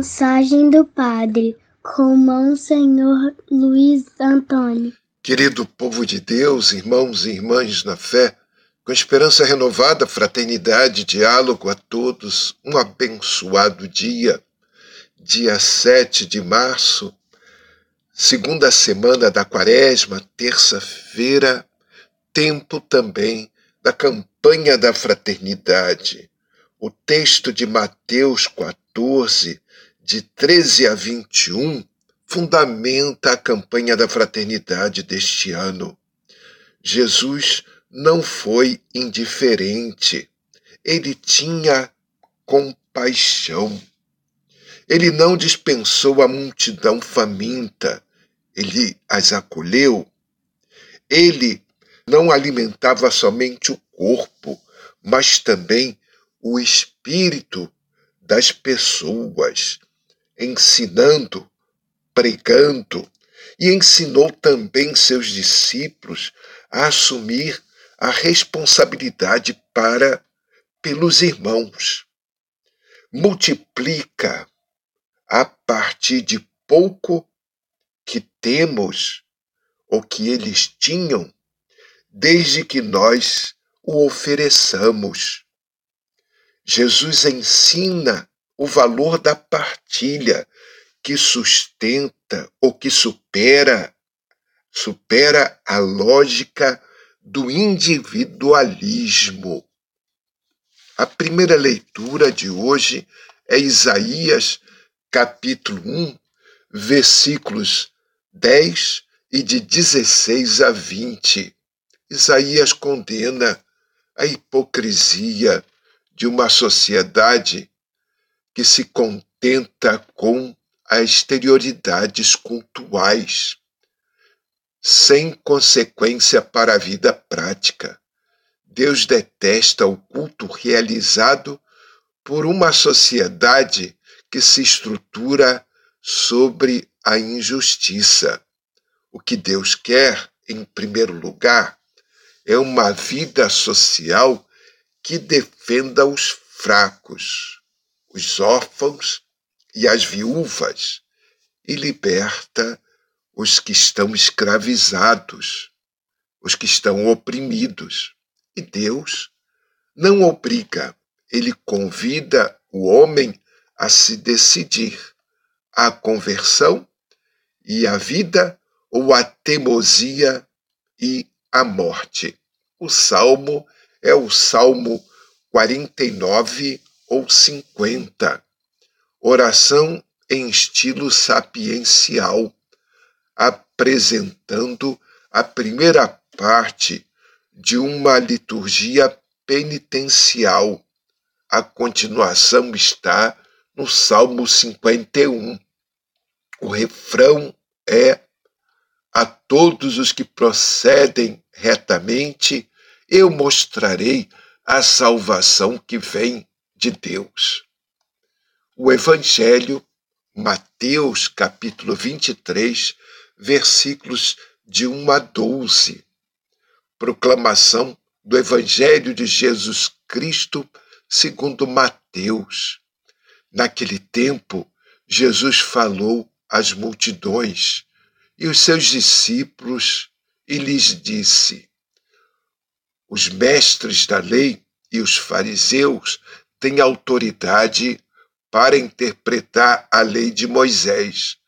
Mensagem do Padre com Monsenhor Luiz Antônio. Querido povo de Deus, irmãos e irmãs na fé, com esperança renovada, fraternidade, diálogo a todos, um abençoado dia, dia 7 de março, segunda semana da quaresma, terça-feira, tempo também da campanha da fraternidade. O texto de Mateus 14, de 13 a 21, fundamenta a campanha da fraternidade deste ano. Jesus não foi indiferente, ele tinha compaixão. Ele não dispensou a multidão faminta, ele as acolheu. Ele não alimentava somente o corpo, mas também o espírito das pessoas ensinando, pregando, e ensinou também seus discípulos a assumir a responsabilidade para pelos irmãos. Multiplica a partir de pouco que temos ou que eles tinham, desde que nós o ofereçamos. Jesus ensina o valor da partilha que sustenta ou que supera supera a lógica do individualismo. A primeira leitura de hoje é Isaías, capítulo 1, versículos 10 e de 16 a 20. Isaías condena a hipocrisia de uma sociedade que se contenta com as exterioridades cultuais, sem consequência para a vida prática. Deus detesta o culto realizado por uma sociedade que se estrutura sobre a injustiça. O que Deus quer, em primeiro lugar, é uma vida social que defenda os fracos, os órfãos e as viúvas e liberta os que estão escravizados, os que estão oprimidos. E Deus não obriga, ele convida o homem a se decidir a conversão e a vida ou a teimosia e a morte. O salmo é o Salmo 49, ou 50. Oração em estilo sapiencial, apresentando a primeira parte de uma liturgia penitencial. A continuação está no Salmo 51. O refrão é: A todos os que procedem retamente, eu mostrarei a salvação que vem de Deus. O Evangelho, Mateus capítulo 23, versículos de 1 a 12. Proclamação do Evangelho de Jesus Cristo segundo Mateus. Naquele tempo, Jesus falou às multidões e os seus discípulos e lhes disse: Os mestres da lei e os fariseus tem autoridade para interpretar a lei de Moisés.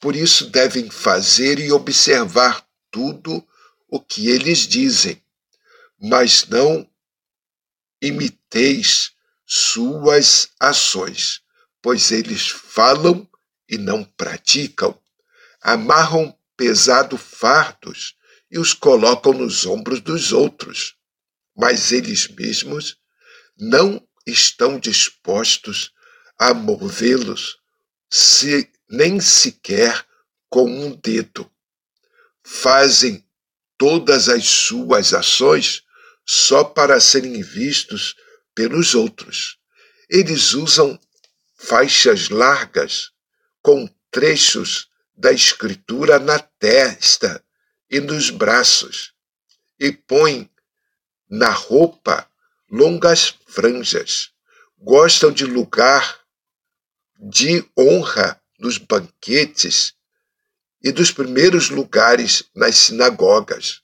Por isso devem fazer e observar tudo o que eles dizem, mas não imiteis suas ações, pois eles falam e não praticam, amarram pesado fardos e os colocam nos ombros dos outros, mas eles mesmos não estão dispostos a movê-los se nem sequer com um dedo. Fazem todas as suas ações só para serem vistos pelos outros. Eles usam faixas largas com trechos da escritura na testa e nos braços e põem na roupa longas franjas. Gostam de lugar de honra nos banquetes e dos primeiros lugares nas sinagogas.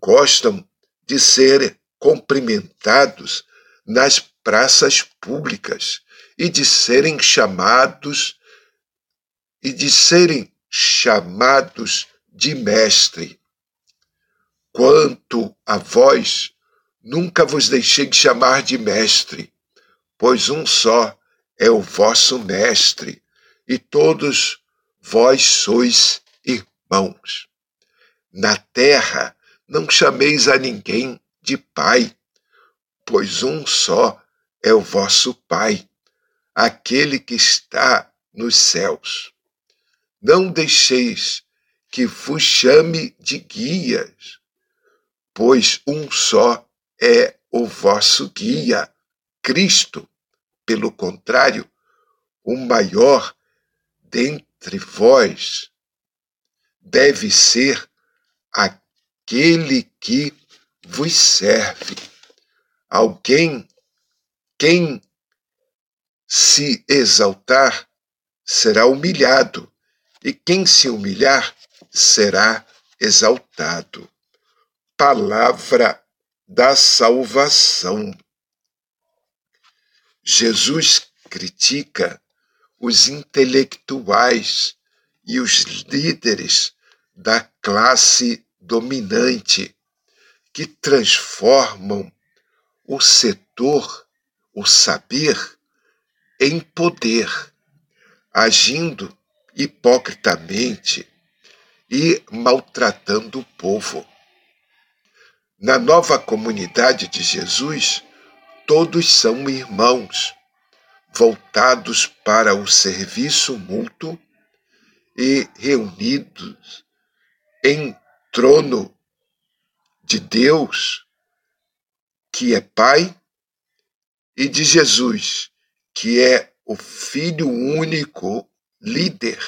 Gostam de ser cumprimentados nas praças públicas e de serem chamados e de serem chamados de mestre. Quanto a vós, nunca vos deixei de chamar de mestre, pois um só é o vosso mestre, e todos vós sois irmãos. Na terra não chameis a ninguém de pai, pois um só é o vosso Pai, aquele que está nos céus. Não deixeis que vos chame de guias, pois um só é o vosso guia, Cristo. Pelo contrário, o maior dentre vós deve ser aquele que vos serve. Alguém, quem se exaltar, será humilhado, e quem se humilhar, será exaltado. Palavra da salvação. Jesus critica os intelectuais e os líderes da classe dominante que transformam o setor, o saber, em poder, agindo hipocritamente e maltratando o povo. Na nova comunidade de Jesus, todos são irmãos, voltados para o serviço mútuo e reunidos em trono de Deus, que é Pai, e de Jesus, que é o Filho único líder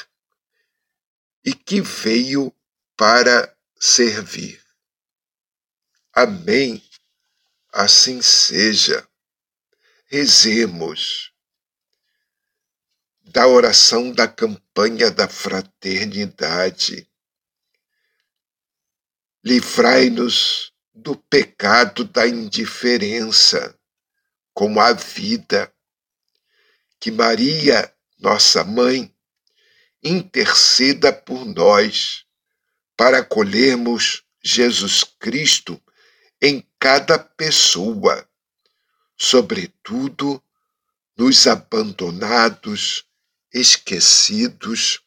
e que veio para servir. Amém. Assim seja. Rezemos da oração da campanha da fraternidade. Livrai-nos do pecado da indiferença, como a vida. Que Maria, nossa mãe, interceda por nós, para acolhermos Jesus Cristo em cada pessoa, sobretudo nos abandonados, esquecidos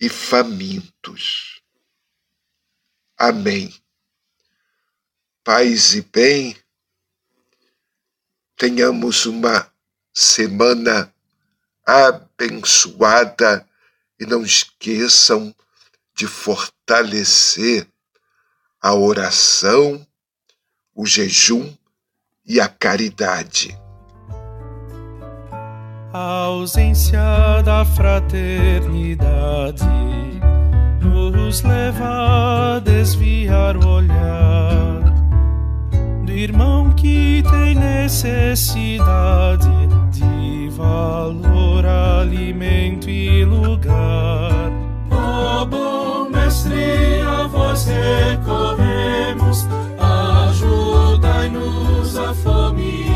e famintos. Amém. Paz e bem, tenhamos uma semana abençoada e não esqueçam de fortalecer a oração, o jejum e a caridade. A ausência da fraternidade nos leva a desviar o olhar do irmão que tem necessidade de valor, alimento e lugar. Ó oh, bom mestre, a voz recorre fome.